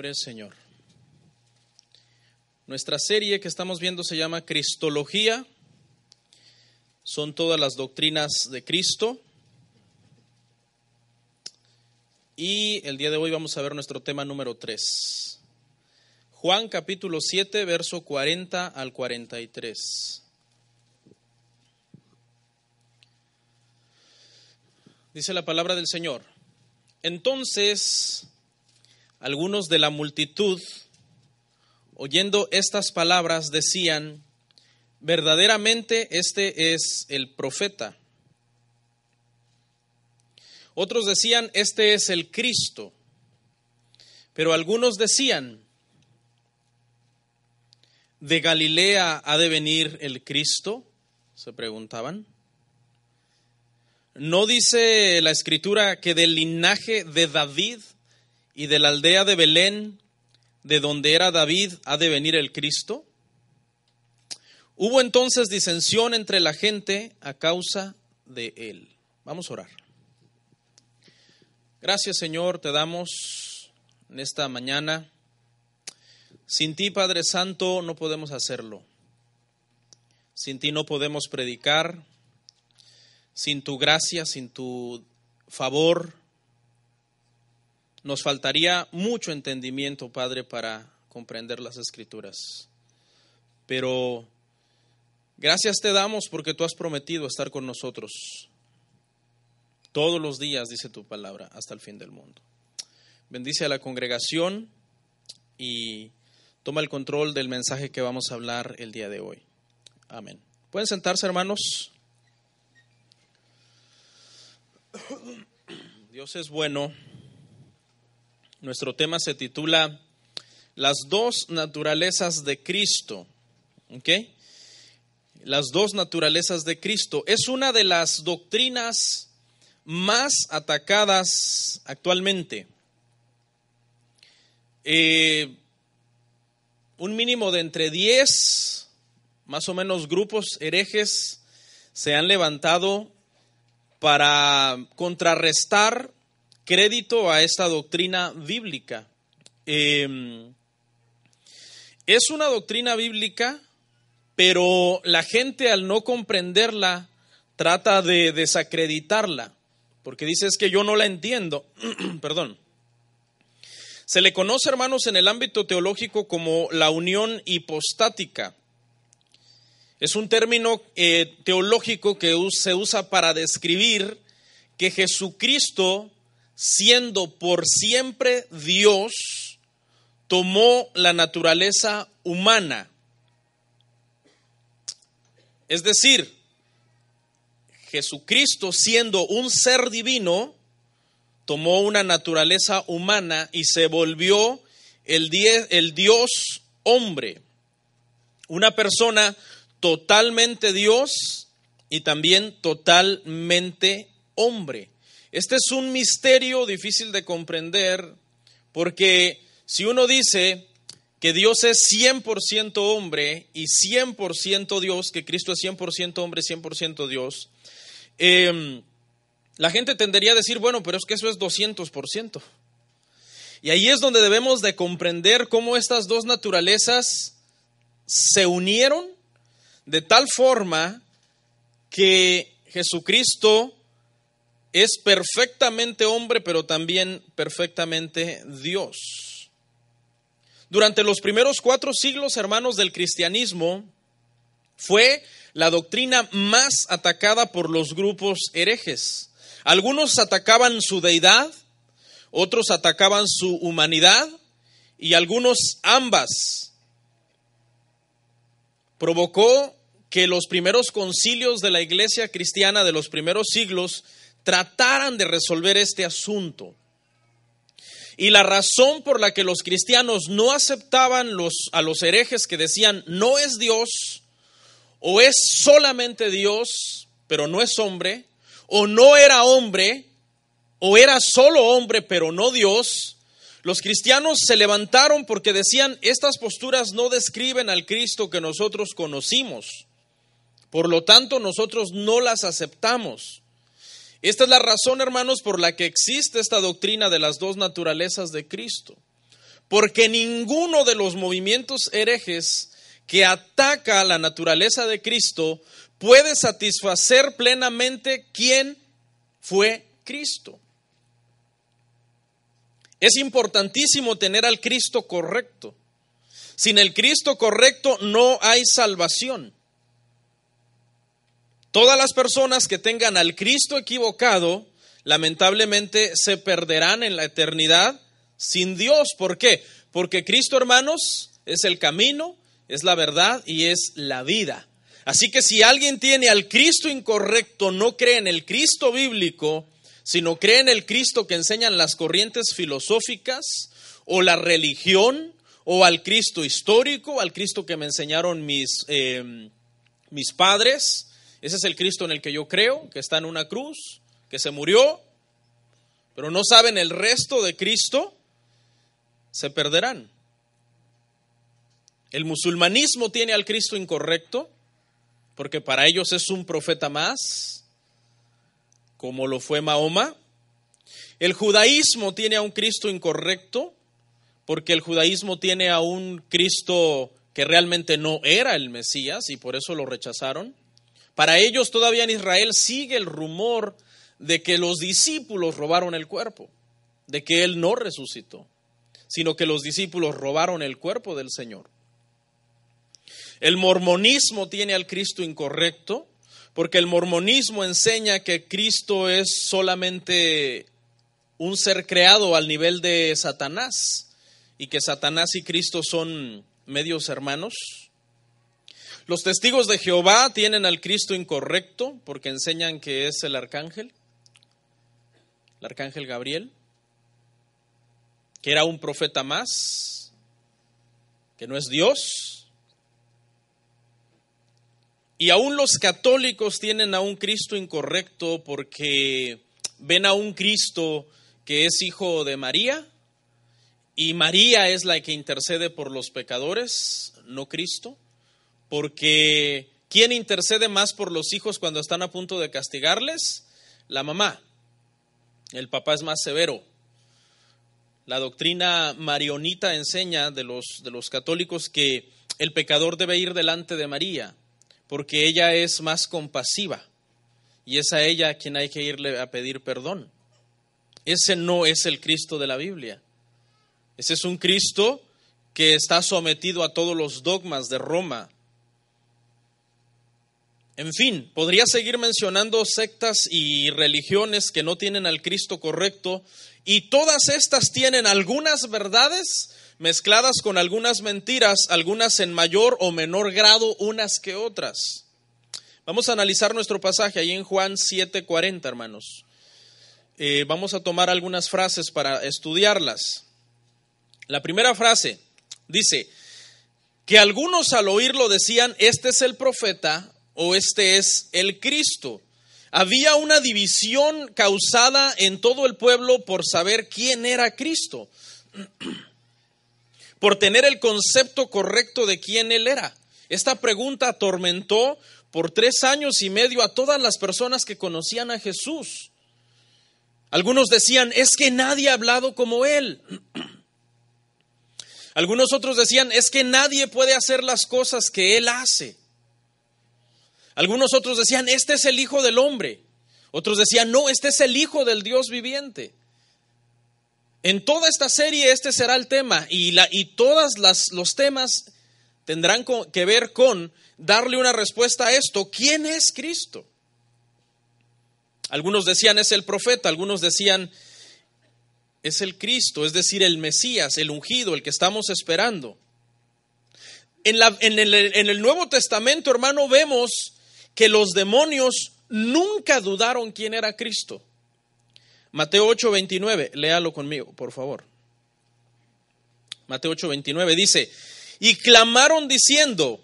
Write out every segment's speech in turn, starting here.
Gloria al Señor. Nuestra serie que estamos viendo se llama Cristología. Son todas las doctrinas de Cristo. Y el día de hoy vamos a ver nuestro tema número 3. Juan capítulo 7, verso 40 al 43. Dice la palabra del Señor. Entonces algunos de la multitud, oyendo estas palabras, decían, verdaderamente este es el profeta. Otros decían, este es el Cristo. Pero algunos decían, ¿de Galilea ha de venir el Cristo? Se preguntaban. ¿No dice la escritura que del linaje de David y de la aldea de Belén, de donde era David, ha de venir el Cristo? Hubo entonces disensión entre la gente a causa de él. Vamos a orar. Gracias Señor, te damos en esta mañana. Sin ti, Padre Santo, no podemos hacerlo. Sin ti no podemos predicar. Sin tu gracia, sin tu favor, nos faltaría mucho entendimiento, Padre, para comprender las escrituras. Pero gracias te damos porque tú has prometido estar con nosotros todos los días, dice tu palabra, hasta el fin del mundo. Bendice a la congregación y toma el control del mensaje que vamos a hablar el día de hoy. Amén. ¿Pueden sentarse, hermanos? Dios es bueno nuestro tema se titula Las dos naturalezas de Cristo. Las dos naturalezas de Cristo. Es una de las doctrinas más atacadas actualmente. Eh, un mínimo de entre 10, más o menos, grupos herejes se han levantado para contrarrestar crédito a esta doctrina bíblica. Em, es una doctrina bíblica, pero la gente al no comprenderla trata de desacreditarla, porque dice es que yo no la entiendo. Perdón. Se le conoce, hermanos, en el ámbito teológico como la unión hipostática. Es un término eh, teológico que se usa para describir que Jesucristo siendo por siempre Dios, tomó la naturaleza humana. Es decir, Jesucristo siendo un ser divino, tomó una naturaleza humana y se volvió el, Dios hombre, una persona totalmente Dios y también totalmente hombre. Este es un misterio difícil de comprender porque si uno dice que Dios es 100% hombre y 100% Dios, que Cristo es 100% hombre, 100% Dios, em, la gente tendería a decir, bueno, pero es que eso es 200%. Y ahí es donde debemos de comprender cómo estas dos naturalezas se unieron de tal forma que Jesucristo es perfectamente hombre, pero también perfectamente Dios. Durante los primeros cuatro siglos, hermanos del cristianismo, fue la doctrina más atacada por los grupos herejes. Algunos atacaban su deidad, otros atacaban su humanidad y algunos ambas. Provocó que los primeros concilios de la iglesia cristiana de los primeros siglos trataran de resolver este asunto. Y la razón por la que los cristianos no aceptaban a los herejes que decían no es Dios, o es solamente Dios, pero no es hombre, o no era hombre, o era solo hombre, pero no Dios, los cristianos se levantaron porque decían, estas posturas no describen al Cristo que nosotros conocimos. Por lo tanto, nosotros no las aceptamos. Esta es la razón, hermanos, por la que existe esta doctrina de las dos naturalezas de Cristo. porque ninguno de los movimientos herejes que ataca la naturaleza de Cristo puede satisfacer plenamente quién fue Cristo. Es importantísimo tener al Cristo correcto. Sin el Cristo correcto no hay salvación. Todas las personas que tengan al Cristo equivocado, lamentablemente se perderán en la eternidad sin Dios. ¿Por qué? Porque Cristo, hermanos, es el camino, es la verdad y es la vida. Así que si alguien tiene al Cristo incorrecto, no cree en el Cristo bíblico, sino cree en el Cristo que enseñan las corrientes filosóficas o la religión, o al Cristo histórico, al Cristo que me enseñaron mis, eh, mis padres. Ese es el Cristo en el que yo creo, que está en una cruz, que se murió, pero no saben el resto de Cristo, se perderán. El musulmanismo tiene al Cristo incorrecto, porque para ellos es un profeta más, como lo fue Mahoma. El judaísmo tiene a un Cristo incorrecto, porque el judaísmo tiene a un Cristo que realmente no era el Mesías y por eso lo rechazaron. Para ellos todavía en Israel sigue el rumor de que los discípulos robaron el cuerpo, de que Él no resucitó, sino que los discípulos robaron el cuerpo del Señor. El mormonismo tiene al Cristo incorrecto, porque el mormonismo enseña que Cristo es solamente un ser creado al nivel de Satanás y que Satanás y Cristo son medios hermanos. Los testigos de Jehová tienen al Cristo incorrecto porque enseñan que es el arcángel, el arcángel Gabriel, que era un profeta más, que no es Dios. Y aún los católicos tienen a un Cristo incorrecto porque ven a un Cristo que es hijo de María, y María es la que intercede por los pecadores, no Cristo, porque ¿quién intercede más por los hijos cuando están a punto de castigarles? La mamá. El papá es más severo. La doctrina marionita enseña de los, de los católicos que el pecador debe ir delante de María, porque ella es más compasiva y es a ella a quien hay que irle a pedir perdón. Ese no es el Cristo de la Biblia. Ese es un Cristo que está sometido a todos los dogmas de Roma. En fin, podría seguir mencionando sectas y religiones que no tienen al Cristo correcto y todas estas tienen algunas verdades mezcladas con algunas mentiras, algunas en mayor o menor grado unas que otras. Vamos a analizar nuestro pasaje ahí en Juan 7:40, hermanos. Eh, vamos a tomar algunas frases para estudiarlas. La primera frase dice que algunos al oírlo decían, este es el profeta o este es el Cristo. Había una división causada en todo el pueblo por saber quién era Cristo, por tener el concepto correcto de quién él era. Esta pregunta atormentó por tres años y medio a todas las personas que conocían a Jesús. Algunos decían, es que nadie ha hablado como él. Algunos otros decían, es que nadie puede hacer las cosas que Él hace. Algunos otros decían, este es el Hijo del Hombre. Otros decían, no, este es el Hijo del Dios viviente. En toda esta serie este será el tema y, la, y todos los temas tendrán que ver con darle una respuesta a esto. ¿Quién es Cristo? Algunos decían es el profeta, algunos decían es el Cristo, es decir, el Mesías, el ungido, el que estamos esperando. En, la, en, el, en, el, Nuevo Testamento, hermano, vemos que los demonios nunca dudaron quién era Cristo. Mateo 8, 29, léalo conmigo, por favor. Mateo 8, 29 dice, y clamaron diciendo,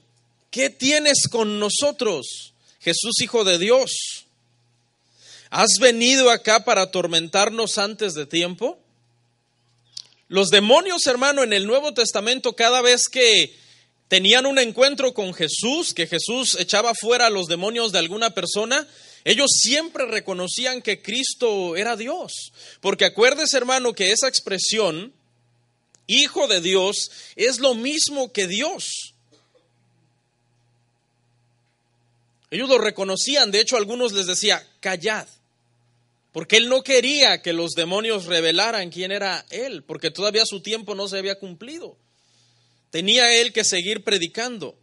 ¿qué tienes con nosotros, Jesús Hijo de Dios? ¿Has venido acá para atormentarnos antes de tiempo? Los demonios, hermano, en el Nuevo Testamento, cada vez que tenían un encuentro con Jesús, que Jesús echaba fuera los demonios de alguna persona, ellos siempre reconocían que Cristo era Dios. Porque acuérdese, hermano, que esa expresión hijo de Dios, es lo mismo que Dios. Ellos lo reconocían, de hecho algunos les decía, callad, porque él no quería que los demonios revelaran quién era él, porque todavía su tiempo no se había cumplido. Tenía él que seguir predicando.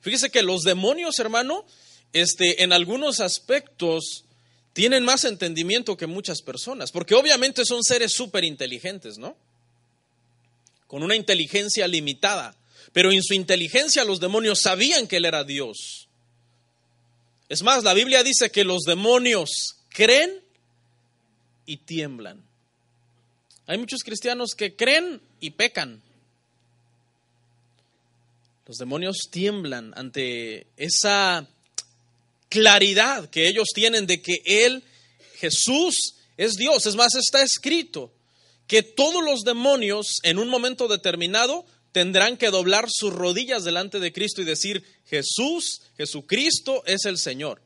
Fíjese que los demonios, hermano, este, en algunos aspectos tienen más entendimiento que muchas personas, porque obviamente son seres súper inteligentes, ¿no? Con una inteligencia limitada, pero en su inteligencia los demonios sabían que él era Dios. Es más, la Biblia dice que los demonios creen y tiemblan. Hay muchos cristianos que creen y pecan. Los demonios tiemblan ante esa claridad que ellos tienen de que Él, Jesús, es Dios. Es más, está escrito que todos los demonios en un momento determinado tendrán que doblar sus rodillas delante de Cristo y decir, Jesús, Jesucristo es el Señor.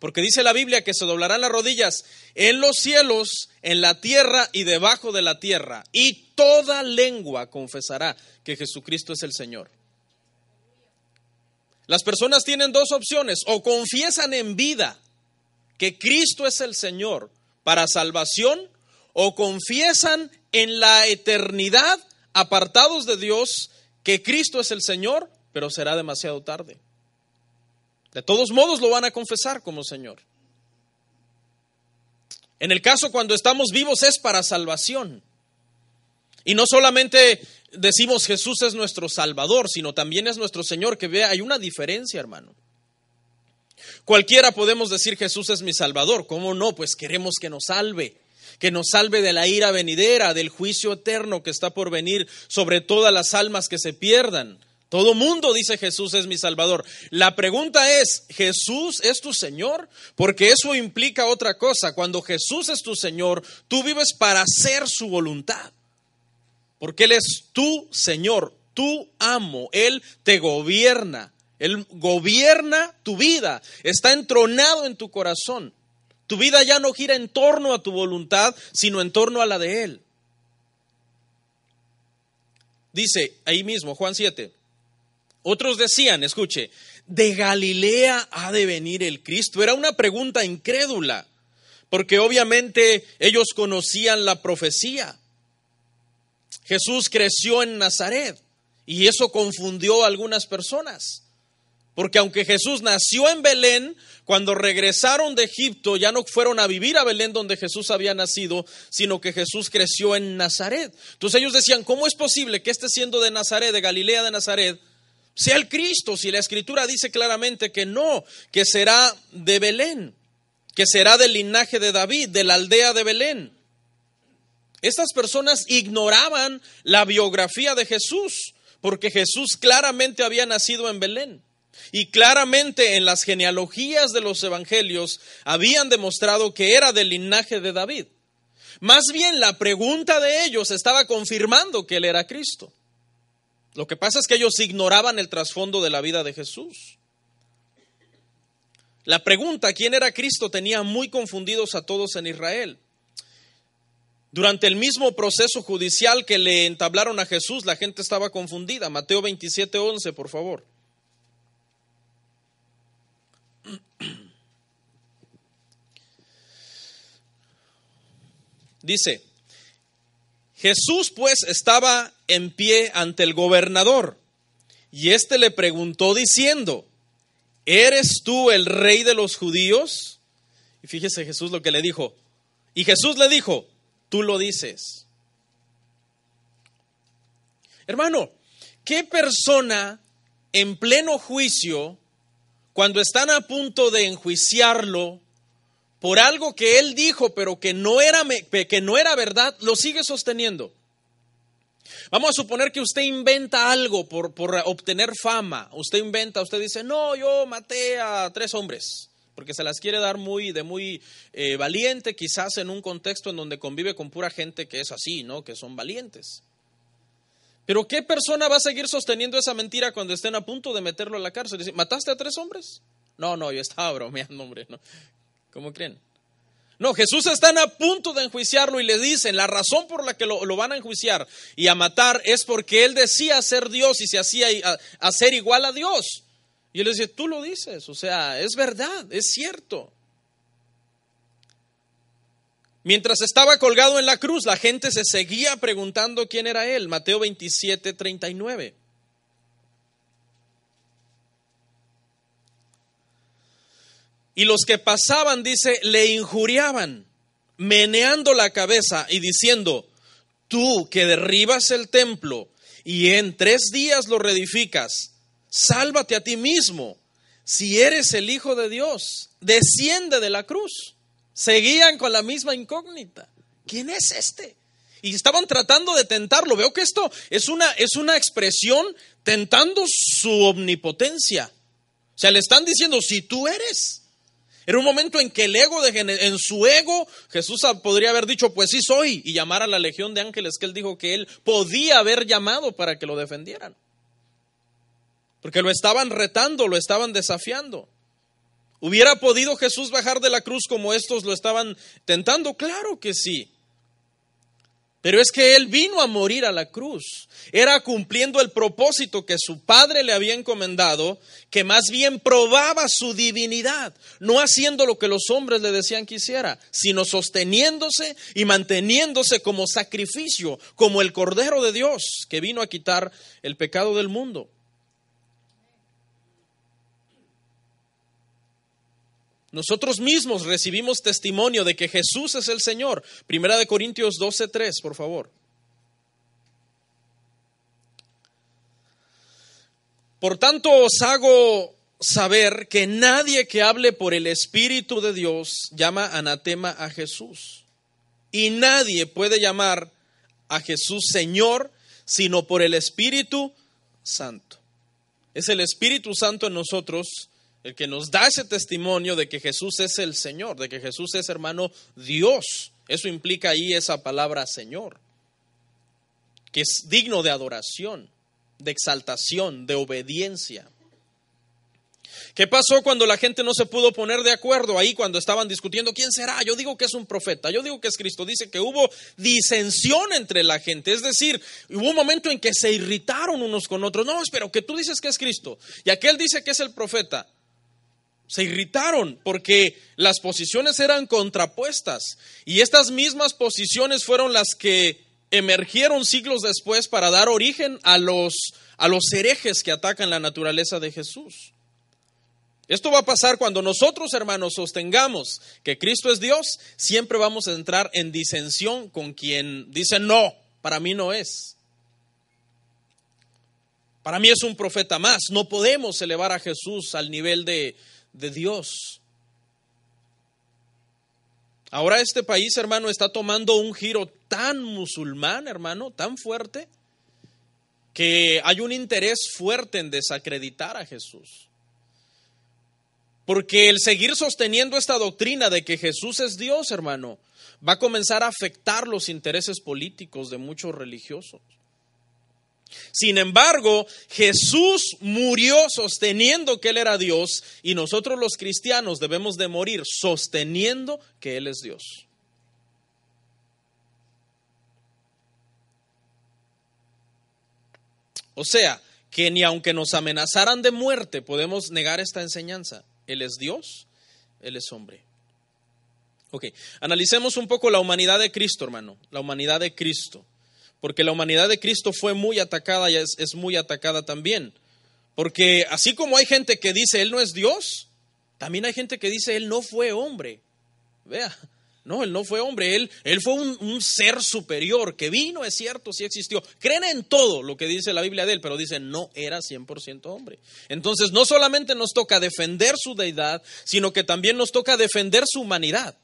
Porque dice la Biblia que se doblarán las rodillas en los cielos, en la tierra y debajo de la tierra. Y toda lengua confesará que Jesucristo es el Señor. Las personas tienen dos opciones, o confiesan en vida que Cristo es el Señor para salvación, o confiesan en la eternidad, apartados de Dios, que Cristo es el Señor, pero será demasiado tarde. De todos modos lo van a confesar como Señor. En el caso cuando estamos vivos es para salvación. Y no solamente decimos Jesús es nuestro Salvador, sino también es nuestro Señor, que vea, hay una diferencia, hermano. Cualquiera podemos decir Jesús es mi Salvador, ¿cómo no? Pues queremos que nos salve, que nos salve de la ira venidera, del juicio eterno que está por venir sobre todas las almas que se pierdan. Todo mundo dice Jesús es mi Salvador. La pregunta es, ¿Jesús es tu Señor? Porque eso implica otra cosa. Cuando Jesús es tu Señor, tú vives para hacer su voluntad porque Él es tu Señor, tu amo, Él te gobierna, Él gobierna tu vida, está entronado en tu corazón. Tu vida ya no gira en torno a tu voluntad, sino en torno a la de Él. Dice ahí mismo, Juan 7, otros decían, escuche, de Galilea ha de venir el Cristo. Era una pregunta incrédula, porque obviamente ellos conocían la profecía. Jesús creció en Nazaret y eso confundió a algunas personas. Porque aunque Jesús nació en Belén, cuando regresaron de Egipto ya no fueron a vivir a Belén donde Jesús había nacido, sino que Jesús creció en Nazaret. Entonces ellos decían, ¿cómo es posible que este siendo de Nazaret, de Galilea de Nazaret, sea el Cristo? Si la escritura dice claramente que no, que será de Belén, que será del linaje de David, de la aldea de Belén. Estas personas ignoraban la biografía de Jesús, porque Jesús claramente había nacido en Belén. Y claramente en las genealogías de los evangelios habían demostrado que era del linaje de David. Más bien la pregunta de ellos estaba confirmando que él era Cristo. Lo que pasa es que ellos ignoraban el trasfondo de la vida de Jesús. La pregunta, ¿quién era Cristo?, tenía muy confundidos a todos en Israel. Durante el mismo proceso judicial que le entablaron a Jesús, la gente estaba confundida. Mateo 27, 11, por favor. Dice, Jesús pues estaba en pie ante el gobernador y éste le preguntó diciendo, ¿eres tú el rey de los judíos? Y fíjese Jesús lo que le dijo. Y Jesús le dijo, tú lo dices. Hermano, ¿qué persona en pleno juicio, cuando están a punto de enjuiciarlo por algo que él dijo, pero que no era, que no era verdad, lo sigue sosteniendo? Vamos a suponer que usted inventa algo por, por obtener fama. Usted inventa, usted dice, no, yo maté a tres hombres porque se las quiere dar muy de muy eh, valiente, quizás en un contexto en donde convive con pura gente que es así, ¿no? Que son valientes. Pero ¿qué persona va a seguir sosteniendo esa mentira cuando estén a punto de meterlo a la cárcel? Dice, ¿Mataste a tres hombres? No, no, yo estaba bromeando, hombre, ¿no? ¿Cómo creen? No, Jesús está a punto de enjuiciarlo y le dicen, la razón por la que lo, van a enjuiciar y a matar es porque él decía ser Dios y se hacía a, ser igual a Dios. Y él dice, tú lo dices, o sea, es verdad, es cierto. Mientras estaba colgado en la cruz, la gente se seguía preguntando quién era él. Mateo 27, 39. Y los que pasaban, dice, le injuriaban, meneando la cabeza y diciendo, tú que derribas el templo y en tres días lo reedificas, sálvate a ti mismo. Si eres el Hijo de Dios, desciende de la cruz. Seguían con la misma incógnita. ¿Quién es este? Y estaban tratando de tentarlo. Veo que esto es una, es una expresión tentando su omnipotencia. O sea, le están diciendo, si tú eres, era un momento en que el ego, de, en su ego, Jesús podría haber dicho, pues sí soy, y llamar a la legión de ángeles que él dijo que él podía haber llamado para que lo defendieran. Porque lo estaban retando, lo estaban desafiando. ¿Hubiera podido Jesús bajar de la cruz como estos lo estaban tentando? Claro que sí. Pero es que Él vino a morir a la cruz. Era cumpliendo el propósito que su Padre le había encomendado, que más bien probaba su divinidad, no haciendo lo que los hombres le decían que hiciera, sino sosteniéndose y manteniéndose como sacrificio, como el Cordero de Dios, que vino a quitar el pecado del mundo. Nosotros mismos recibimos testimonio de que Jesús es el Señor. Primera de Corintios 12:3, por favor. Por tanto os hago saber que nadie que hable por el Espíritu de Dios llama anatema a Jesús. Y nadie puede llamar a Jesús Señor sino por el Espíritu Santo. Es el Espíritu Santo en nosotros el que nos da ese testimonio de que Jesús es el Señor, de que Jesús es hermano Dios. Eso implica ahí esa palabra Señor, que es digno de adoración, de exaltación, de obediencia. ¿Qué pasó cuando la gente no se pudo poner de acuerdo ahí cuando estaban discutiendo quién será? Yo digo que es un profeta, yo digo que es Cristo. Dice que hubo disensión entre la gente, es decir, hubo un momento en que se irritaron unos con otros. No, pero que tú dices que es Cristo y aquel dice que es el profeta se irritaron porque las posiciones eran contrapuestas y estas mismas posiciones fueron las que emergieron siglos después para dar origen a los, a los herejes que atacan la naturaleza de Jesús. Esto va a pasar cuando nosotros, hermanos, sostengamos que Cristo es Dios, siempre vamos a entrar en disensión con quien dice, no, para mí no es. Para mí es un profeta más. No podemos elevar a Jesús al nivel de, de Dios. Ahora este país, hermano, está tomando un giro tan musulmán, hermano, tan fuerte, que hay un interés fuerte en desacreditar a Jesús. Porque el seguir sosteniendo esta doctrina de que Jesús es Dios, hermano, va a comenzar a afectar los intereses políticos de muchos religiosos. Sin embargo, Jesús murió sosteniendo que Él era Dios y nosotros los cristianos debemos de morir sosteniendo que Él es Dios. O sea, que ni aunque nos amenazaran de muerte podemos negar esta enseñanza. Él es Dios, Él es hombre. Ok, analicemos un poco la humanidad de Cristo, hermano, la humanidad de Cristo porque la humanidad de Cristo fue muy atacada y es, muy atacada también. Porque así como hay gente que dice Él no es Dios, también hay gente que dice Él no fue hombre. Vea, no, Él no fue hombre, Él, él fue un, un, ser superior que vino, es cierto, sí existió. Creen en todo lo que dice la Biblia de Él, pero dicen no era 100% hombre. Entonces no solamente nos toca defender su deidad, sino que también nos toca defender su humanidad.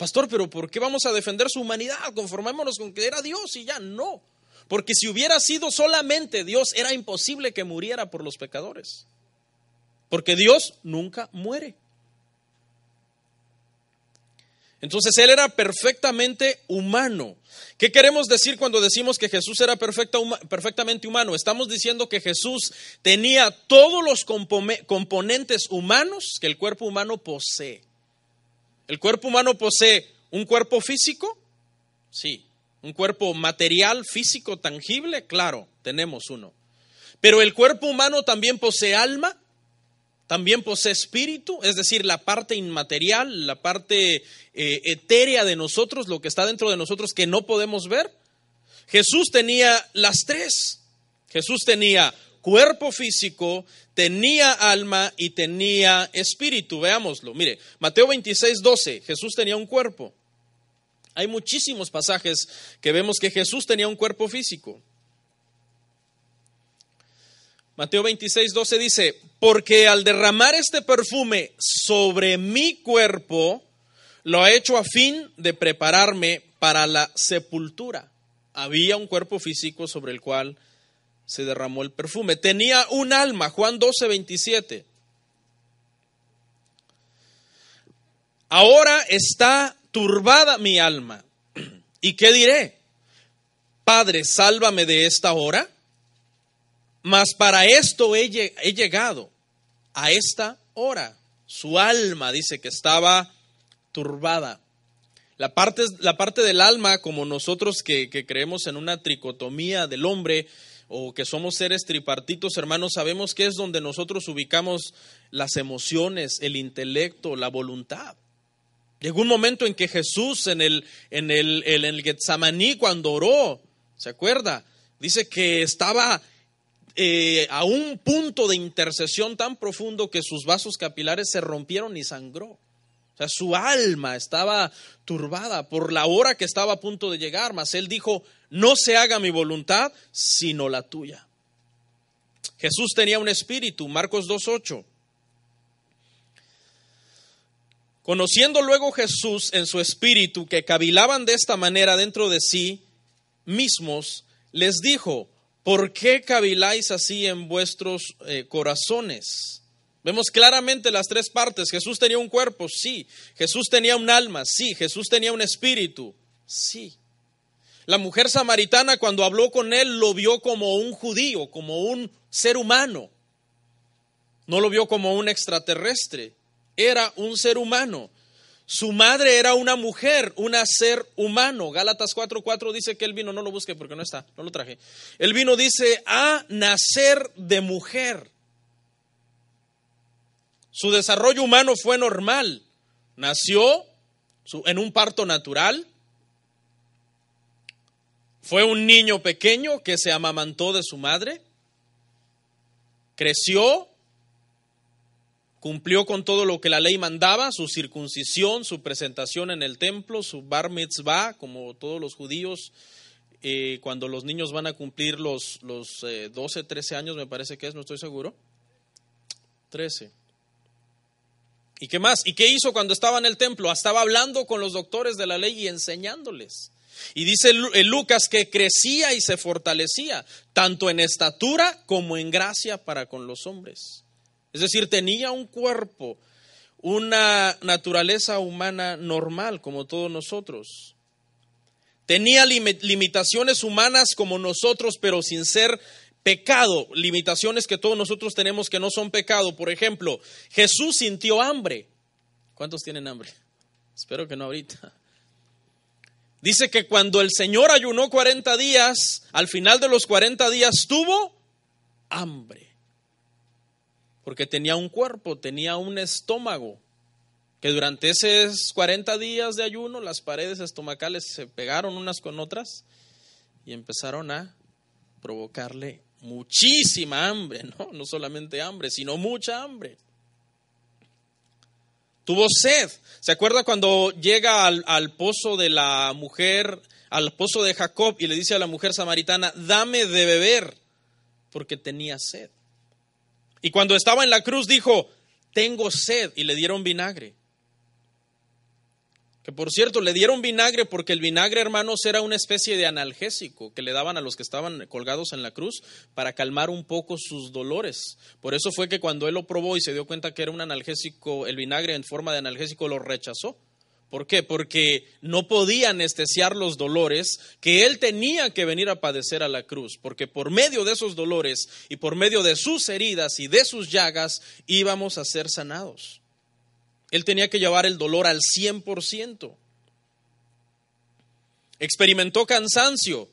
Pastor, pero ¿por qué vamos a defender su humanidad? Conformémonos con que era Dios y ya no. Porque si hubiera sido solamente Dios, era imposible que muriera por los pecadores. Porque Dios nunca muere. Entonces Él era perfectamente humano. ¿Qué queremos decir cuando decimos que Jesús era perfectamente humano? Estamos diciendo que Jesús tenía todos los componentes humanos que el cuerpo humano posee. ¿El cuerpo humano posee un cuerpo físico? Sí. ¿Un cuerpo material, físico, tangible? Claro, tenemos uno. Pero el cuerpo humano también posee alma, también posee espíritu, es decir, la parte inmaterial, la parte eh, etérea de nosotros, lo que está dentro de nosotros que no podemos ver. Jesús tenía las tres. Jesús tenía cuerpo físico, tenía alma y tenía espíritu. Veámoslo. Mire, Mateo 26, 12, Jesús tenía un cuerpo. Hay muchísimos pasajes que vemos que Jesús tenía un cuerpo físico. Mateo 26, 12 dice, porque al derramar este perfume sobre mi cuerpo, lo ha hecho a fin de prepararme para la sepultura. Había un cuerpo físico sobre el cual se derramó el perfume. Tenía un alma, Juan 12, 27. Ahora está turbada mi alma. ¿Y qué diré? Padre, sálvame de esta hora. Mas para esto he, llegado, a esta hora. Su alma dice que estaba turbada. La parte, la parte del alma, como nosotros que, que creemos en una tricotomía del hombre, o que somos seres tripartitos, hermanos, sabemos que es donde nosotros ubicamos las emociones, el intelecto, la voluntad. Llegó un momento en que Jesús en el, en el, en el Getsamaní, cuando oró, ¿se acuerda? Dice que estaba eh, a un punto de intercesión tan profundo que sus vasos capilares se rompieron y sangró. O sea, su alma estaba turbada por la hora que estaba a punto de llegar, mas él dijo, no se haga mi voluntad, sino la tuya. Jesús tenía un espíritu, Marcos 2.8. Conociendo luego Jesús en su espíritu que cavilaban de esta manera dentro de sí mismos, les dijo, ¿por qué caviláis así en vuestros eh, corazones? Vemos claramente las tres partes. Jesús tenía un cuerpo, sí. Jesús tenía un alma, sí. Jesús tenía un espíritu, sí. La mujer samaritana cuando habló con él lo vio como un judío, como un ser humano. No lo vio como un extraterrestre era un ser humano. Su madre era una mujer, un ser humano. Gálatas 4:4 dice que él vino, no lo busque porque no está, no lo traje. El vino dice a nacer de mujer. Su desarrollo humano fue normal. Nació en un parto natural. Fue un niño pequeño que se amamantó de su madre. Creció, cumplió con todo lo que la ley mandaba, su circuncisión, su presentación en el templo, su bar mitzvah, como todos los judíos, eh, cuando los niños van a cumplir los, los 12, eh, 13 años, me parece que es, no estoy seguro. 13. ¿Y qué más? ¿Y qué hizo cuando estaba en el templo? Estaba hablando con los doctores de la ley y enseñándoles. Y dice Lucas que crecía y se fortalecía, tanto en estatura como en gracia para con los hombres. Es decir, tenía un cuerpo, una naturaleza humana normal como todos nosotros. Tenía limitaciones humanas como nosotros, pero sin ser pecado, limitaciones que todos nosotros tenemos que no son pecado. Por ejemplo, Jesús sintió hambre. ¿Cuántos tienen hambre? Espero que no ahorita. Dice que cuando el Señor ayunó 40 días, al final de los 40 días tuvo hambre porque tenía un cuerpo, tenía un estómago, que durante esos 40 días de ayuno las paredes estomacales se pegaron unas con otras y empezaron a provocarle muchísima hambre, ¿no? No solamente hambre, sino mucha hambre. Tuvo sed. ¿Se acuerda cuando llega al, pozo de la mujer, al pozo de Jacob y le dice a la mujer samaritana, dame de beber, porque tenía sed? Y cuando estaba en la cruz dijo, tengo sed, y le dieron vinagre. Por cierto, le dieron vinagre porque el vinagre, hermanos, era una especie de analgésico que le daban a los que estaban colgados en la cruz para calmar un poco sus dolores. Por eso fue que cuando él lo probó y se dio cuenta que era un analgésico, el vinagre en forma de analgésico lo rechazó. ¿Por qué? Porque no podía anestesiar los dolores que él tenía que venir a padecer a la cruz, porque por medio de esos dolores y por medio de sus heridas y de sus llagas íbamos a ser sanados. Él tenía que llevar el dolor al 100%. Experimentó cansancio.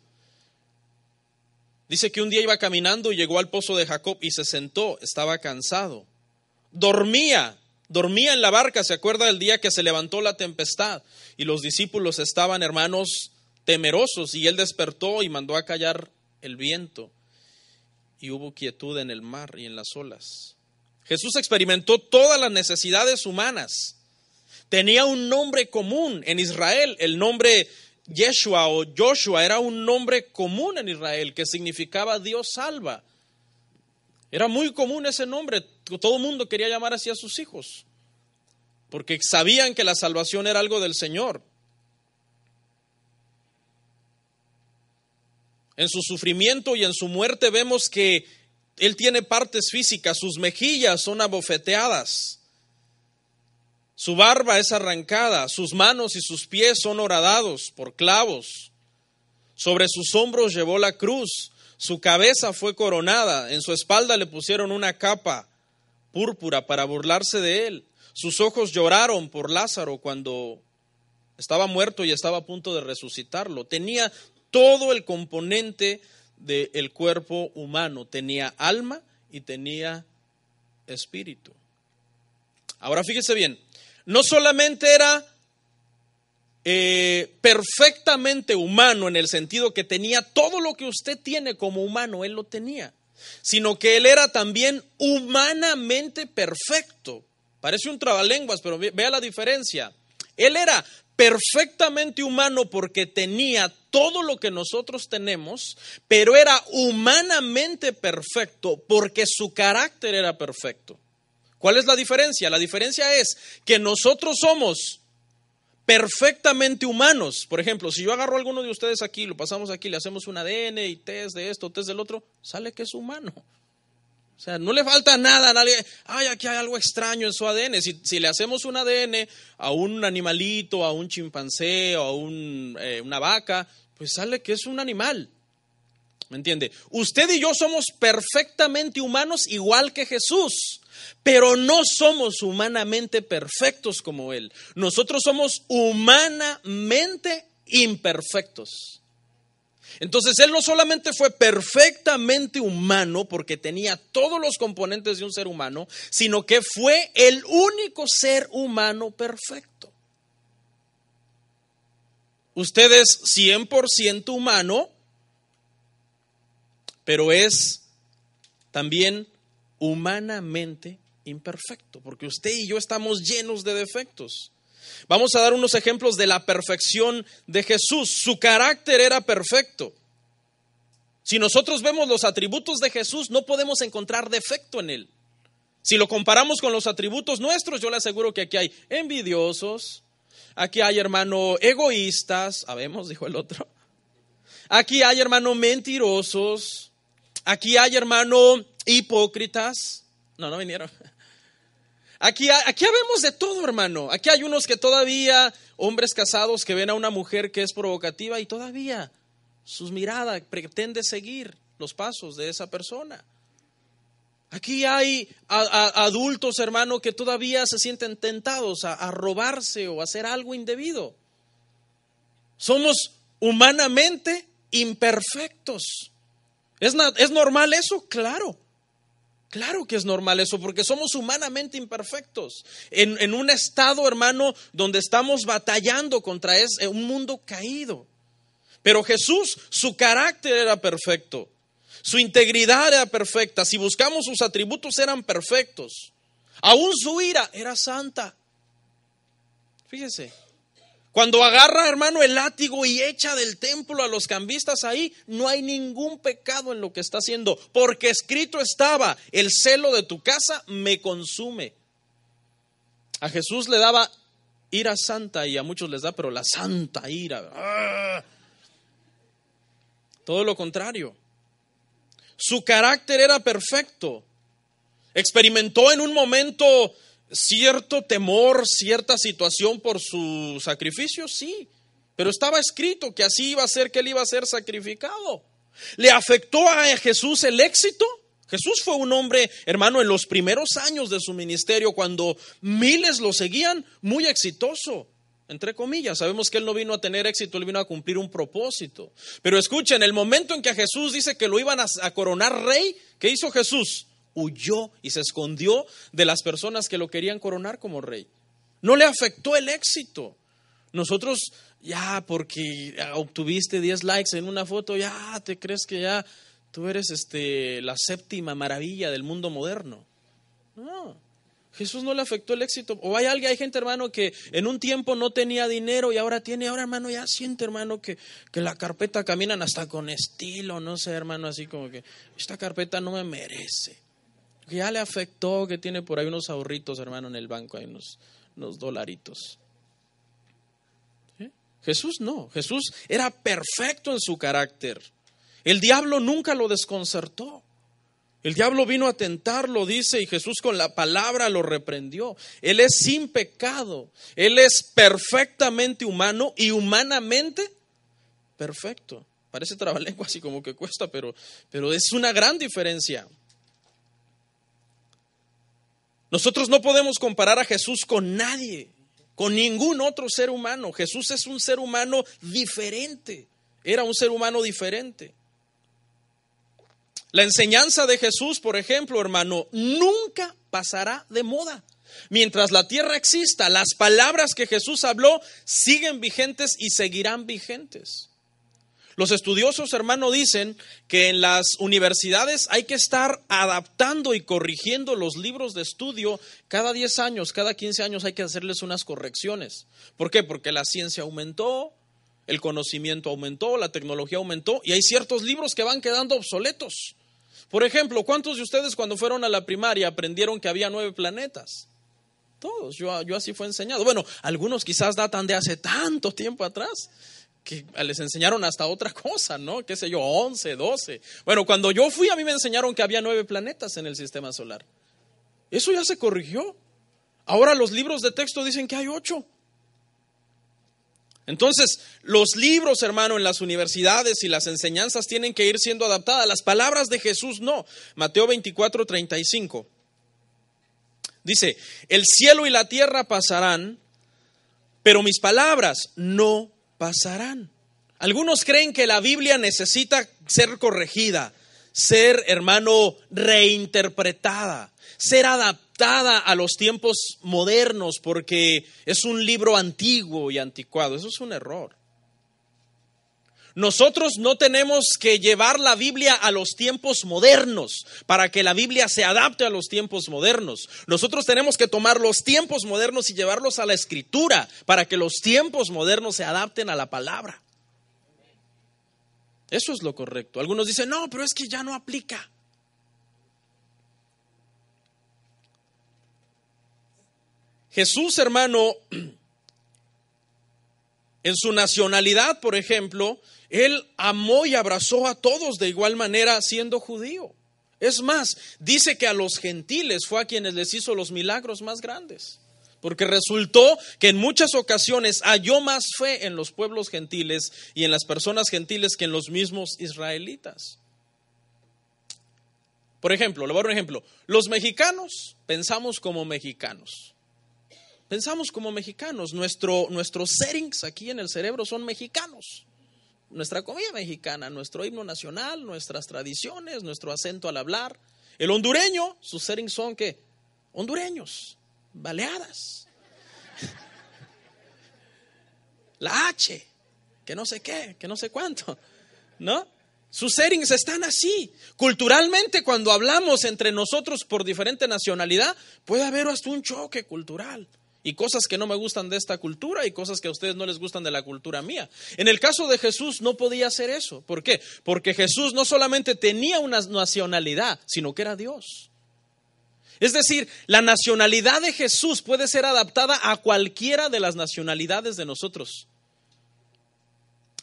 Dice que un día iba caminando y llegó al pozo de Jacob y se sentó, estaba cansado. Dormía, dormía en la barca, se acuerda del día que se levantó la tempestad y los discípulos estaban, hermanos, temerosos y él despertó y mandó a callar el viento y hubo quietud en el mar y en las olas. Jesús experimentó todas las necesidades humanas. Tenía un nombre común en Israel, el nombre Yeshua o Joshua era un nombre común en Israel que significaba Dios salva. Era muy común ese nombre, todo el mundo quería llamar así a sus hijos, porque sabían que la salvación era algo del Señor. En su sufrimiento y en su muerte vemos que Él tiene partes físicas, sus mejillas son abofeteadas, su barba es arrancada, sus manos y sus pies son horadados por clavos. Sobre sus hombros llevó la cruz, su cabeza fue coronada, en su espalda le pusieron una capa púrpura para burlarse de él. Sus ojos lloraron por Lázaro cuando estaba muerto y estaba a punto de resucitarlo. Tenía todo el componente del cuerpo humano, tenía alma y tenía espíritu. Ahora fíjese bien, no solamente era eh, perfectamente humano en el sentido que tenía todo lo que usted tiene como humano, él lo tenía, sino que él era también humanamente perfecto. Parece un trabalenguas, pero vea la diferencia. Él era perfectamente humano porque tenía todo lo que nosotros tenemos, pero era humanamente perfecto porque su carácter era perfecto. ¿Cuál es la diferencia? La diferencia es que nosotros somos perfectamente humanos. Por ejemplo, si yo agarro a alguno de ustedes aquí, lo pasamos aquí, le hacemos un ADN y test de esto, test del otro, sale que es humano. O sea, no le falta nada a nadie. Ay, aquí hay algo extraño en su ADN. Si, le hacemos un ADN a un animalito, a un chimpancé o a eh, una vaca, pues sale que es un animal. ¿Me entiende? Usted y yo somos perfectamente humanos igual que Jesús, pero no somos humanamente perfectos como Él. Nosotros somos humanamente imperfectos. Entonces Él no solamente fue perfectamente humano porque tenía todos los componentes de un ser humano, sino que fue el único ser humano perfecto. Usted es 100% humano, pero es también humanamente imperfecto, porque usted y yo estamos llenos de defectos. Vamos a dar unos ejemplos de la perfección de Jesús. Su carácter era perfecto. Si nosotros vemos los atributos de Jesús, no podemos encontrar defecto en él. Si lo comparamos con los atributos nuestros, yo le aseguro que aquí hay envidiosos, aquí hay hermano egoístas, sabemos, dijo el otro. Aquí hay hermano mentirosos, Aquí hay, hermano, hipócritas. No, no vinieron. Aquí, aquí habemos de todo, hermano. Aquí hay unos que todavía, hombres casados que ven a una mujer que es provocativa y todavía sus miradas pretende seguir los pasos de esa persona. Aquí hay adultos, hermano, que todavía se sienten tentados a robarse o a hacer algo indebido. Somos humanamente imperfectos. ¿Es, normal eso? Claro. Claro que es normal eso, porque somos humanamente imperfectos. En, un estado, hermano, donde estamos batallando contra un mundo caído. Pero Jesús, su carácter era perfecto. Su integridad era perfecta. Si buscamos sus atributos, eran perfectos. Aún su ira era santa. Fíjese, cuando agarra, hermano, el látigo y echa del templo a los cambistas ahí, no hay ningún pecado en lo que está haciendo, porque escrito estaba, el celo de tu casa me consume. A Jesús le daba ira santa y a muchos les da, pero la santa ira. ¡ah! Todo lo contrario. Su carácter era perfecto. Experimentó en un momento cierto temor, cierta situación por su sacrificio, sí, pero estaba escrito que así iba a ser que él iba a ser sacrificado. ¿Le afectó a Jesús el éxito? Jesús fue un hombre, hermano, en los primeros años de su ministerio, cuando miles lo seguían, muy exitoso, entre comillas. Sabemos que él no vino a tener éxito, él vino a cumplir un propósito. Pero escuchen, el momento en que Jesús dice que lo iban a, coronar rey, ¿qué hizo Jesús? Huyó y se escondió de las personas que lo querían coronar como rey. No le afectó el éxito. Nosotros ya porque obtuviste 10 likes en una foto, ya te crees que ya tú eres este, la séptima maravilla del mundo moderno. No, Jesús no le afectó el éxito. O hay alguien, hay gente, hermano, que en un tiempo no tenía dinero y ahora tiene, ahora, hermano, ya siente, hermano, que, que la carpeta caminan hasta con estilo, no sé, hermano, así como que esta carpeta no me merece. Que ya le afectó, que tiene por ahí unos ahorritos, hermano, en el banco, hay unos, unos dolaritos. Jesús no, Jesús era perfecto en su carácter. El diablo nunca lo desconcertó. El diablo vino a tentarlo, dice, y Jesús con la palabra lo reprendió. Él es sin pecado. Él es perfectamente humano y humanamente perfecto. Parece trabalengua así como que cuesta, pero, pero es una gran diferencia. Nosotros no podemos comparar a Jesús con nadie, con ningún otro ser humano. Jesús es un ser humano diferente. Era un ser humano diferente. La enseñanza de Jesús, por ejemplo, hermano, nunca pasará de moda. Mientras la tierra exista, las palabras que Jesús habló siguen vigentes y seguirán vigentes. Los estudiosos, hermano, dicen que en las universidades hay que estar adaptando y corrigiendo los libros de estudio cada 10 años, cada 15 años hay que hacerles unas correcciones. ¿Por qué? Porque la ciencia aumentó, el conocimiento aumentó, la tecnología aumentó y hay ciertos libros que van quedando obsoletos. Por ejemplo, ¿cuántos de ustedes cuando fueron a la primaria aprendieron que había nueve planetas? Todos, yo, yo así fue enseñado. Bueno, algunos quizás datan de hace tanto tiempo atrás que les enseñaron hasta otra cosa, ¿no? ¿Qué sé yo? Once, doce. Bueno, cuando yo fui a mí me enseñaron que había nueve planetas en el sistema solar. Eso ya se corrigió. Ahora los libros de texto dicen que hay ocho. Entonces, los libros, hermano, en las universidades y las enseñanzas tienen que ir siendo adaptadas. Las palabras de Jesús no. Mateo 24, 35. Dice, el cielo y la tierra pasarán, pero mis palabras no pasarán. Algunos creen que la Biblia necesita ser corregida, ser, hermano, reinterpretada, ser adaptada a los tiempos modernos porque es un libro antiguo y anticuado. Eso es un error. Nosotros no tenemos que llevar la Biblia a los tiempos modernos para que la Biblia se adapte a los tiempos modernos. Nosotros tenemos que tomar los tiempos modernos y llevarlos a la escritura para que los tiempos modernos se adapten a la palabra. Eso es lo correcto. Algunos dicen, no, pero es que ya no aplica. Jesús, hermano, en su nacionalidad, por ejemplo, él amó y abrazó a todos de igual manera siendo judío. Es más, dice que a los gentiles fue a quienes les hizo los milagros más grandes. Porque resultó que en muchas ocasiones halló más fe en los pueblos gentiles y en las personas gentiles que en los mismos israelitas. Por ejemplo, le voy a dar un ejemplo. Los mexicanos pensamos como mexicanos. Pensamos como mexicanos, nuestro, nuestros settings aquí en el cerebro son mexicanos. Nuestra comida mexicana, nuestro himno nacional, nuestras tradiciones, nuestro acento al hablar. El hondureño, sus settings son que hondureños, baleadas. La H, que no sé qué, que no sé cuánto, ¿no? Sus settings están así. Culturalmente, cuando hablamos entre nosotros por diferente nacionalidad, puede haber hasta un choque cultural y cosas que no me gustan de esta cultura y cosas que a ustedes no les gustan de la cultura mía. En el caso de Jesús no podía hacer eso. ¿Por qué? Porque Jesús no solamente tenía una nacionalidad, sino que era Dios. Es decir, la nacionalidad de Jesús puede ser adaptada a cualquiera de las nacionalidades de nosotros.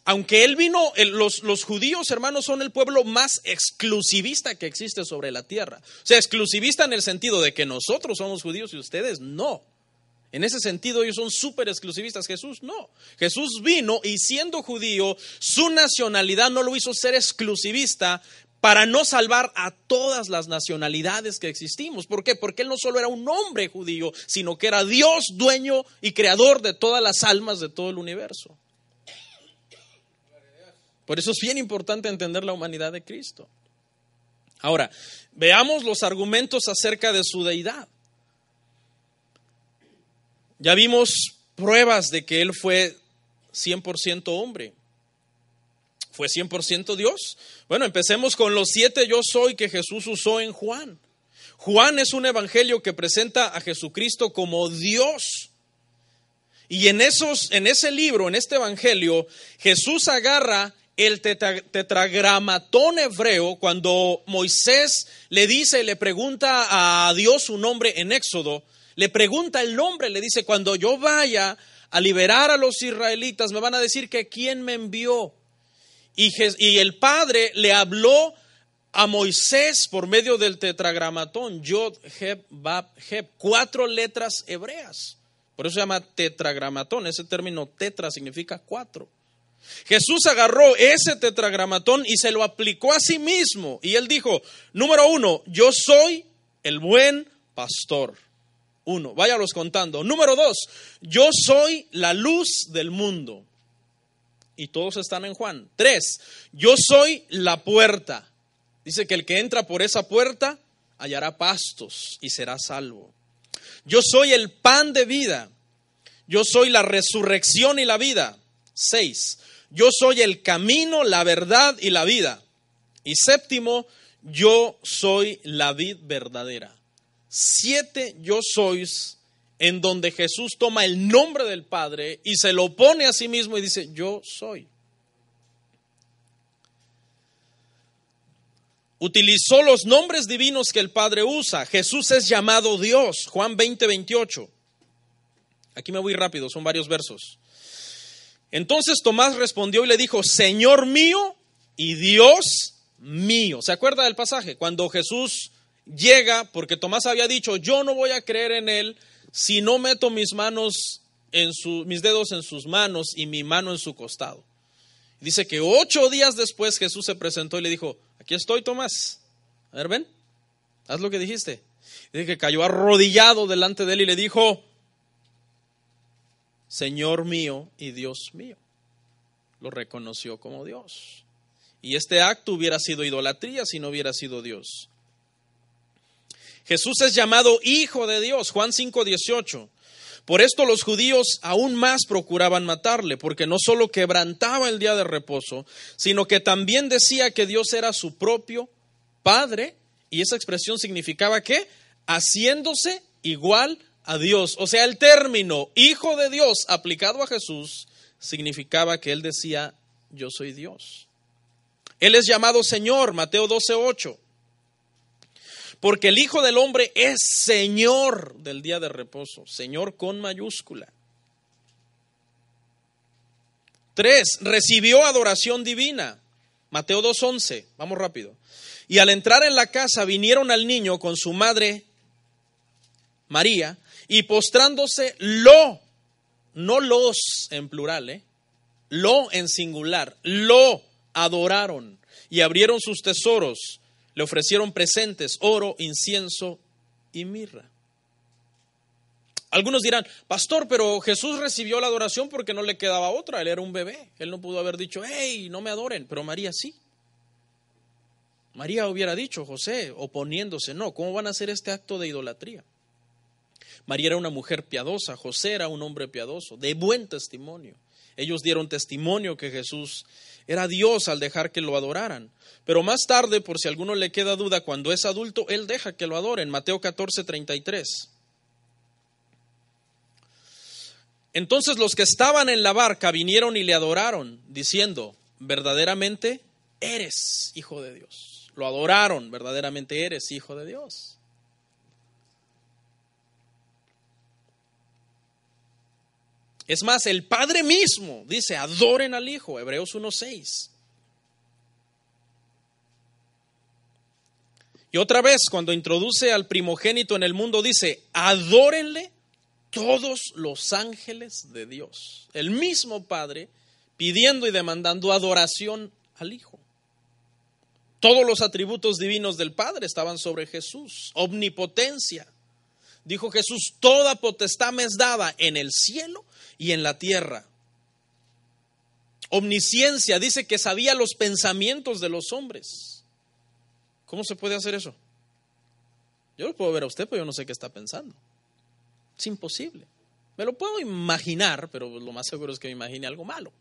Aunque él vino, los, los, judíos hermanos son el pueblo más exclusivista que existe sobre la tierra. O sea, exclusivista en el sentido de que nosotros somos judíos y ustedes no. En ese sentido ellos son súper exclusivistas. Jesús no. Jesús vino y siendo judío, su nacionalidad no lo hizo ser exclusivista para no salvar a todas las nacionalidades que existimos. ¿Por qué? Porque Él no solo era un hombre judío, sino que era Dios, dueño y creador de todas las almas de todo el universo. Por eso es bien importante entender la humanidad de Cristo. Ahora, veamos los argumentos acerca de su deidad. Ya vimos pruebas de que Él fue 100% hombre. ¿Fue 100% Dios? Bueno, empecemos con los siete yo soy que Jesús usó en Juan. Juan es un evangelio que presenta a Jesucristo como Dios. Y en, esos, en ese libro, en este evangelio, Jesús agarra el tetragramatón hebreo cuando Moisés le dice, le pregunta a Dios su nombre en Éxodo, le pregunta el nombre, le dice, cuando yo vaya a liberar a los israelitas, me van a decir que quién me envió. Y, el Padre le habló a Moisés por medio del tetragramatón, Yod, Heb, Bab, Heb, cuatro letras hebreas. Por eso se llama tetragramatón. Ese término tetra significa cuatro. Jesús agarró ese tetragramatón y se lo aplicó a sí mismo. Y él dijo, número uno, yo soy el buen pastor. Uno, váyalos contando. Número dos, yo soy la luz del mundo y todos están en Juan. Tres, yo soy la puerta. Dice que el que entra por esa puerta hallará pastos y será salvo. Yo soy el pan de vida. Yo soy la resurrección y la vida. Seis, yo soy el camino, la verdad y la vida. Y séptimo, yo soy la vid verdadera. Siete yo sois en donde Jesús toma el nombre del Padre y se lo pone a sí mismo y dice, yo soy. Utilizó los nombres divinos que el Padre usa. Jesús es llamado Dios, Juan 20, 28. Aquí me voy rápido, son varios versos. Entonces Tomás respondió y le dijo, Señor mío y Dios mío. ¿Se acuerda del pasaje? Cuando Jesús llega, porque Tomás había dicho, yo no voy a creer en él si no meto mis manos en su, mis dedos en sus manos y mi mano en su costado. Dice que ocho días después Jesús se presentó y le dijo, aquí estoy Tomás. A ver, ven, haz lo que dijiste. Dice que cayó arrodillado delante de él y le dijo, Señor mío y Dios mío. Lo reconoció como Dios. Y este acto hubiera sido idolatría si no hubiera sido Dios. Jesús es llamado Hijo de Dios, Juan 5:18. Por esto los judíos aún más procuraban matarle, porque no solo quebrantaba el día de reposo, sino que también decía que Dios era su propio Padre, y esa expresión significaba que haciéndose igual a Dios. O sea, el término Hijo de Dios aplicado a Jesús significaba que él decía, yo soy Dios. Él es llamado Señor, Mateo 12:8 porque el Hijo del Hombre es Señor del día de reposo, Señor con mayúscula. Tres, recibió adoración divina. Mateo 2.11, vamos rápido. Y al entrar en la casa vinieron al niño con su madre María y postrándose lo, no los en plural, ¿eh? lo en singular, lo adoraron y abrieron sus tesoros le ofrecieron presentes, oro, incienso y mirra. Algunos dirán, pastor, pero Jesús recibió la adoración porque no le quedaba otra, él era un bebé, él no pudo haber dicho, hey, no me adoren, pero María sí. María hubiera dicho, José, oponiéndose, no, ¿cómo van a hacer este acto de idolatría? María era una mujer piadosa, José era un hombre piadoso, de buen testimonio. Ellos dieron testimonio que Jesús era Dios al dejar que lo adoraran. Pero más tarde, por si a alguno le queda duda, cuando es adulto, Él deja que lo adoren. Mateo 14, 33. Entonces los que estaban en la barca vinieron y le adoraron, diciendo, verdaderamente eres hijo de Dios. Lo adoraron, verdaderamente eres hijo de Dios. Es más, el Padre mismo dice, adoren al Hijo, Hebreos 1.6. Y otra vez, cuando introduce al primogénito en el mundo, dice, adórenle todos los ángeles de Dios. El mismo Padre pidiendo y demandando adoración al Hijo. Todos los atributos divinos del Padre estaban sobre Jesús. Omnipotencia. Dijo Jesús, toda potestad me es dada en el cielo y en la tierra. Omnisciencia dice que sabía los pensamientos de los hombres. ¿Cómo se puede hacer eso? Yo lo puedo ver a usted, pero yo no sé qué está pensando. Es imposible. Me lo puedo imaginar, pero lo más seguro es que me imagine algo malo.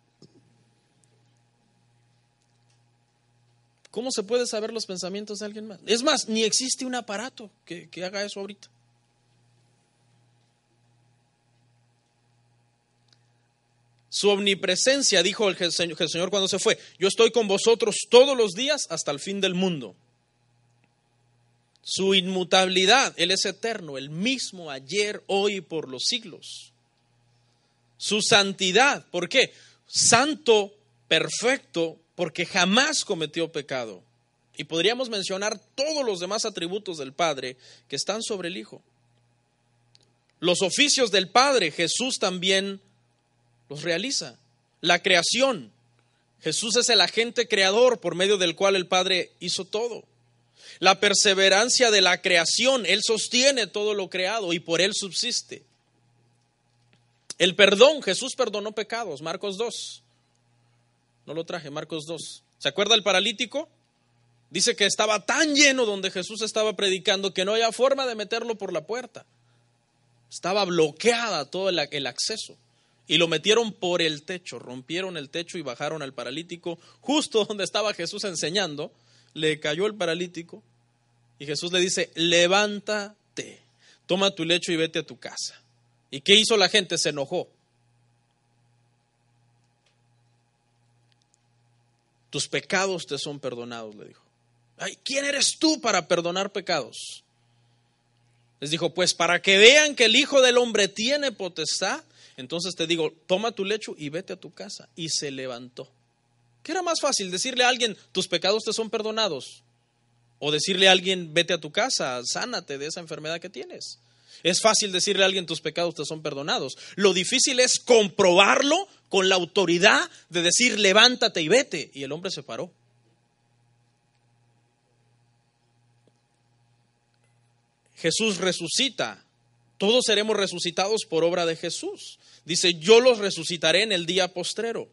¿Cómo se puede saber los pensamientos de alguien más? Es más, ni existe un aparato que, que haga eso ahorita. Su omnipresencia, dijo el Señor cuando se fue, yo estoy con vosotros todos los días hasta el fin del mundo. Su inmutabilidad, Él es eterno, el mismo ayer, hoy y por los siglos. Su santidad, ¿por qué? Santo, perfecto, porque jamás cometió pecado. Y podríamos mencionar todos los demás atributos del Padre que están sobre el Hijo. Los oficios del Padre, Jesús también los realiza. La creación, Jesús es el agente creador por medio del cual el Padre hizo todo. La perseverancia de la creación, Él sostiene todo lo creado y por Él subsiste. El perdón, Jesús perdonó pecados, Marcos 2. No lo traje, Marcos 2. ¿Se acuerda el paralítico? Dice que estaba tan lleno donde Jesús estaba predicando que no había forma de meterlo por la puerta. Estaba bloqueada todo el, el acceso. Y lo metieron por el techo, rompieron el techo y bajaron al paralítico justo donde estaba Jesús enseñando le cayó el paralítico y Jesús le dice, levántate, toma tu lecho y vete a tu casa. ¿Y qué hizo la gente? Se enojó. Tus pecados te son perdonados, le dijo. Ay, ¿quién eres tú para perdonar pecados? Les dijo, pues para que vean que el Hijo del Hombre tiene potestad, entonces te digo, toma tu lecho y vete a tu casa. Y se levantó. ¿Qué era más fácil? Decirle a alguien, tus pecados te son perdonados. O decirle a alguien, vete a tu casa, sánate de esa enfermedad que tienes. Es fácil decirle a alguien, tus pecados te son perdonados. Lo difícil es comprobarlo con la autoridad de decir, levántate y vete. Y el hombre se paró. Jesús resucita. Todos seremos resucitados por obra de Jesús. Dice, yo los resucitaré en el día postrero.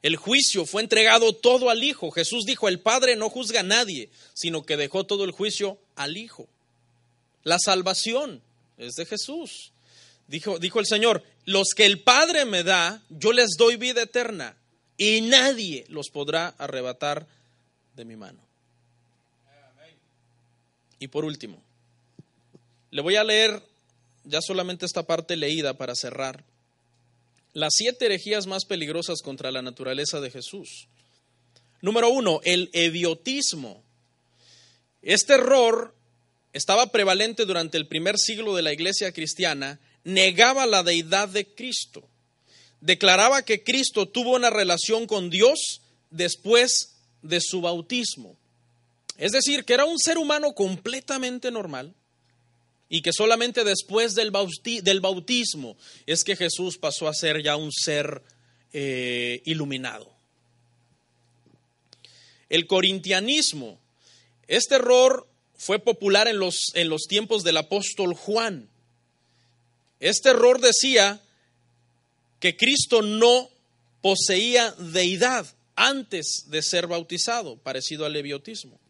El juicio fue entregado todo al Hijo. Jesús dijo, el Padre no juzga a nadie, sino que dejó todo el juicio al Hijo. La salvación es de Jesús. Dijo, dijo el Señor, los que el Padre me da, yo les doy vida eterna y nadie los podrá arrebatar de mi mano. Y por último, le voy a leer ya solamente esta parte leída para cerrar las siete herejías más peligrosas contra la naturaleza de Jesús. Número uno, el eviotismo. Este error estaba prevalente durante el primer siglo de la iglesia cristiana, negaba la deidad de Cristo. Declaraba que Cristo tuvo una relación con Dios después de su bautismo. Es decir, que era un ser humano completamente normal, y que solamente después del, bautismo es que Jesús pasó a ser ya un ser eh, iluminado. El corintianismo, este error fue popular en los, en los tiempos del apóstol Juan. Este error decía que Cristo no poseía deidad antes de ser bautizado, parecido al leviotismo.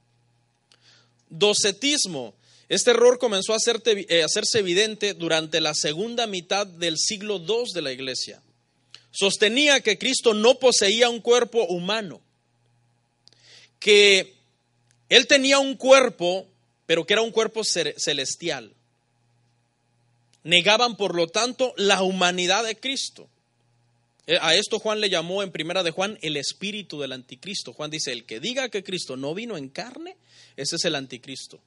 Docetismo, este error comenzó a eh, hacerse evidente durante la segunda mitad del siglo II de la Iglesia. Sostenía que Cristo no poseía un cuerpo humano, que Él tenía un cuerpo, pero que era un cuerpo celestial. Negaban, por lo tanto, la humanidad de Cristo. Eh, a esto Juan le llamó en primera de Juan el espíritu del anticristo. Juan dice, el que diga que Cristo no vino en carne, ese es el anticristo.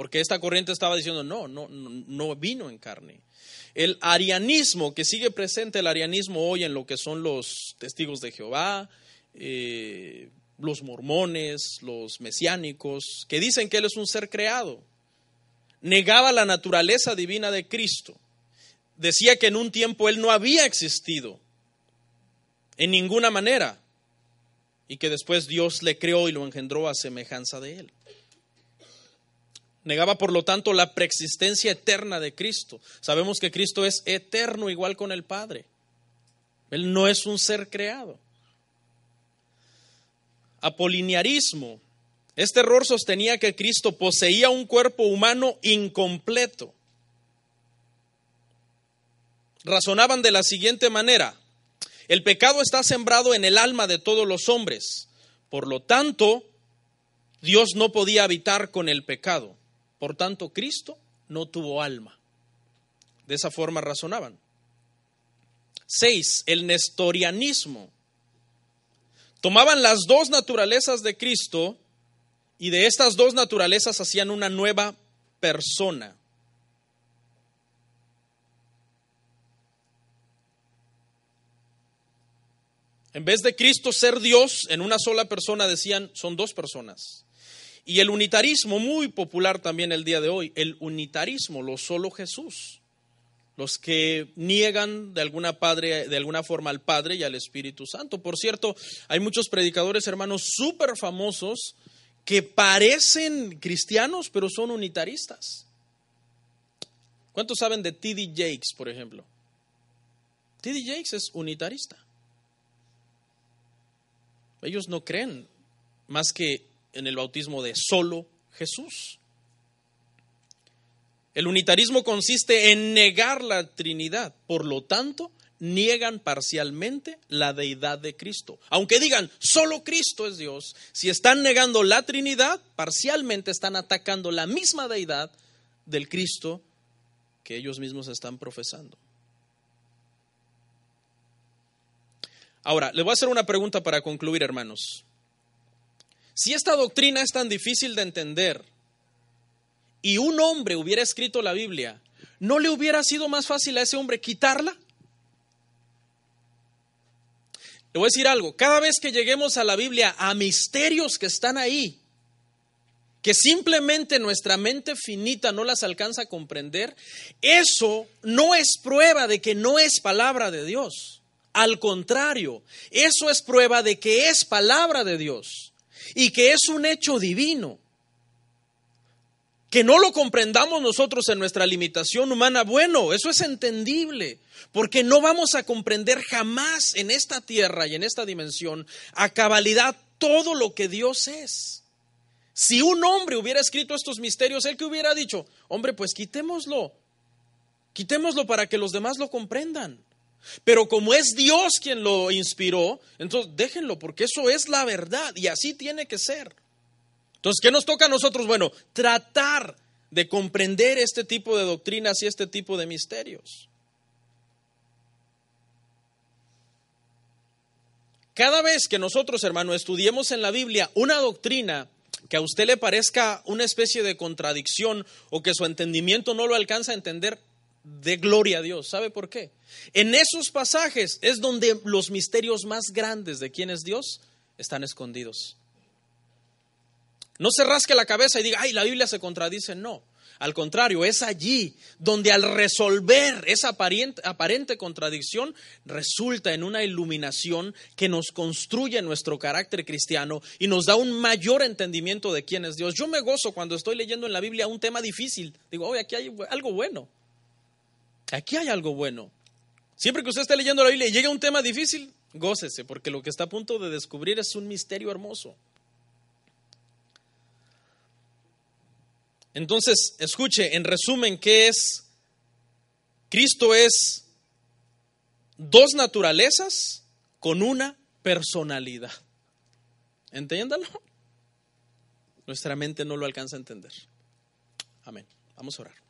Porque esta corriente estaba diciendo, no, no, no vino en carne. El arianismo, que sigue presente el arianismo hoy en lo que son los testigos de Jehová, eh, los mormones, los mesiánicos, que dicen que Él es un ser creado, negaba la naturaleza divina de Cristo. Decía que en un tiempo Él no había existido en ninguna manera y que después Dios le creó y lo engendró a semejanza de él. Negaba, por lo tanto, la preexistencia eterna de Cristo. Sabemos que Cristo es eterno igual con el Padre. Él no es un ser creado. Apoliniarismo. Este error sostenía que Cristo poseía un cuerpo humano incompleto. Razonaban de la siguiente manera. El pecado está sembrado en el alma de todos los hombres. Por lo tanto, Dios no podía habitar con el pecado. Por tanto, Cristo no tuvo alma. De esa forma razonaban. Seis, el nestorianismo. Tomaban las dos naturalezas de Cristo y de estas dos naturalezas hacían una nueva persona. En vez de Cristo ser Dios en una sola persona, decían, son dos personas. Y el unitarismo, muy popular también el día de hoy, el unitarismo, lo solo Jesús. Los que niegan de alguna, padre, de alguna forma al Padre y al Espíritu Santo. Por cierto, hay muchos predicadores, hermanos, súper famosos que parecen cristianos, pero son unitaristas. ¿Cuántos saben de T.D. Jakes, por ejemplo? T.D. Jakes es unitarista. Ellos no creen más que en el bautismo de solo Jesús. El unitarismo consiste en negar la Trinidad, por lo tanto, niegan parcialmente la deidad de Cristo. Aunque digan, solo Cristo es Dios, si están negando la Trinidad, parcialmente están atacando la misma deidad del Cristo que ellos mismos están profesando. Ahora, le voy a hacer una pregunta para concluir, hermanos. Si esta doctrina es tan difícil de entender y un hombre hubiera escrito la Biblia, ¿no le hubiera sido más fácil a ese hombre quitarla? Le voy a decir algo, cada vez que lleguemos a la Biblia, a misterios que están ahí, que simplemente nuestra mente finita no las alcanza a comprender, eso no es prueba de que no es palabra de Dios. Al contrario, eso es prueba de que es palabra de Dios y que es un hecho divino. Que no lo comprendamos nosotros en nuestra limitación humana, bueno, eso es entendible, porque no vamos a comprender jamás en esta tierra y en esta dimensión a cabalidad todo lo que Dios es. Si un hombre hubiera escrito estos misterios, él que hubiera dicho, hombre, pues quitémoslo, quitémoslo para que los demás lo comprendan. Pero como es Dios quien lo inspiró, entonces déjenlo, porque eso es la verdad y así tiene que ser. Entonces, ¿qué nos toca a nosotros? Bueno, tratar de comprender este tipo de doctrinas y este tipo de misterios. Cada vez que nosotros, hermano, estudiemos en la Biblia una doctrina que a usted le parezca una especie de contradicción o que su entendimiento no lo alcanza a entender, de gloria a Dios. ¿Sabe por qué? En esos pasajes es donde los misterios más grandes de quién es Dios están escondidos. No se rasque la cabeza y diga, ay, la Biblia se contradice. No. Al contrario, es allí donde al resolver esa aparente, contradicción resulta en una iluminación que nos construye nuestro carácter cristiano y nos da un mayor entendimiento de quién es Dios. Yo me gozo cuando estoy leyendo en la Biblia un tema difícil. Digo, oye, aquí hay algo bueno. Aquí hay algo bueno. Siempre que usted esté leyendo la Biblia y llegue a un tema difícil, gócese, porque lo que está a punto de descubrir es un misterio hermoso. Entonces, escuche, en resumen, ¿qué es? Cristo es dos naturalezas con una personalidad. Entiéndalo. Nuestra mente no lo alcanza a entender. Amén. Vamos a orar.